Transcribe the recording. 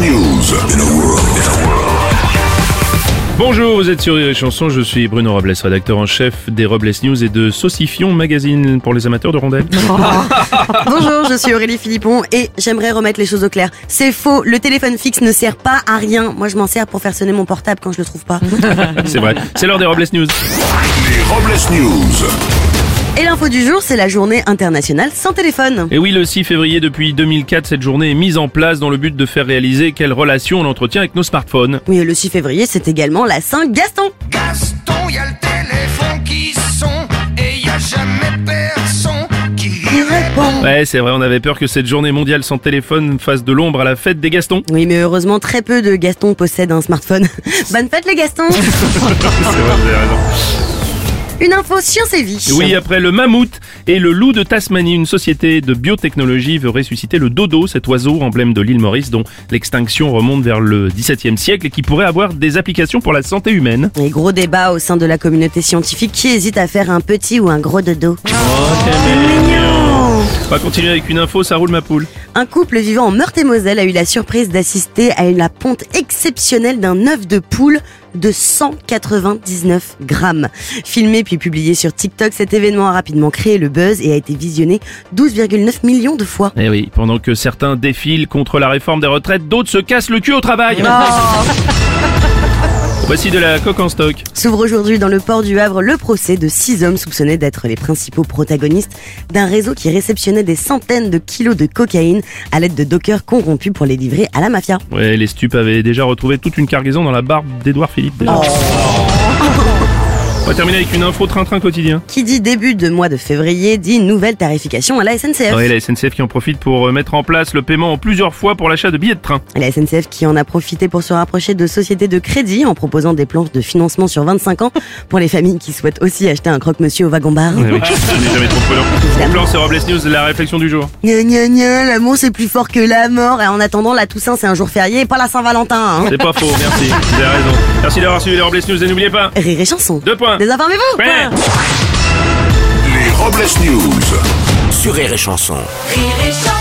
News. In a world. Bonjour, vous êtes sur Rire et Chanson, je suis Bruno Robles, rédacteur en chef des Robles News et de Saucifion, magazine pour les amateurs de rondelles. Bonjour, je suis Aurélie Philippon et j'aimerais remettre les choses au clair. C'est faux, le téléphone fixe ne sert pas à rien. Moi, je m'en sers pour faire sonner mon portable quand je le trouve pas. C'est vrai, c'est l'heure des Robles News. Les Robles News. Et l'info du jour, c'est la journée internationale sans téléphone. Et oui, le 6 février depuis 2004, cette journée est mise en place dans le but de faire réaliser quelle relation on entretient avec nos smartphones. Oui, le 6 février, c'est également la Saint-Gaston. Gaston, y a le téléphone qui sonne et y a jamais personne qui répond. Ouais, c'est vrai, on avait peur que cette journée mondiale sans téléphone fasse de l'ombre à la fête des Gastons. Oui, mais heureusement, très peu de Gastons possèdent un smartphone. Bonne fête les Gastons C'est vrai, vous avez raison. Une info science et vie. Oui, après le mammouth et le loup de Tasmanie, une société de biotechnologie veut ressusciter le dodo, cet oiseau emblème de l'île Maurice dont l'extinction remonte vers le XVIIe siècle et qui pourrait avoir des applications pour la santé humaine. Et gros débat au sein de la communauté scientifique qui hésite à faire un petit ou un gros dodo? On va continuer avec une info, ça roule ma poule. Un couple vivant en Meurthe-et-Moselle a eu la surprise d'assister à la ponte exceptionnelle d'un œuf de poule de 199 grammes. Filmé puis publié sur TikTok, cet événement a rapidement créé le buzz et a été visionné 12,9 millions de fois. Eh oui, pendant que certains défilent contre la réforme des retraites, d'autres se cassent le cul au travail. Voici de la coque en stock. S'ouvre aujourd'hui dans le port du Havre le procès de six hommes soupçonnés d'être les principaux protagonistes d'un réseau qui réceptionnait des centaines de kilos de cocaïne à l'aide de dockers corrompus pour les livrer à la mafia. Ouais, les stupes avaient déjà retrouvé toute une cargaison dans la barbe d'Edouard Philippe. déjà. On va terminer avec une info train-train quotidien. Qui dit début de mois de février dit nouvelle tarification à la SNCF. Ouais, la SNCF qui en profite pour euh, mettre en place le paiement en plusieurs fois pour l'achat de billets de train. La SNCF qui en a profité pour se rapprocher de sociétés de crédit en proposant des plans de financement sur 25 ans pour les familles qui souhaitent aussi acheter un croque-monsieur au wagon-bar. Ouais, oui, jamais trop. Mon plan, c'est Robles News, la réflexion du jour. Gna gna gna, l'amour c'est plus fort que la mort. Et en attendant, la Toussaint c'est un jour férié et pas la Saint-Valentin. Hein. C'est pas faux, merci. Vous avez raison. Merci d'avoir suivi les Robles News et n'oubliez pas. Rire et chanson. Deux points. Désinformez-vous. Ouais. Les Robles News. Sur Rire et Chanson. Rire et chanson.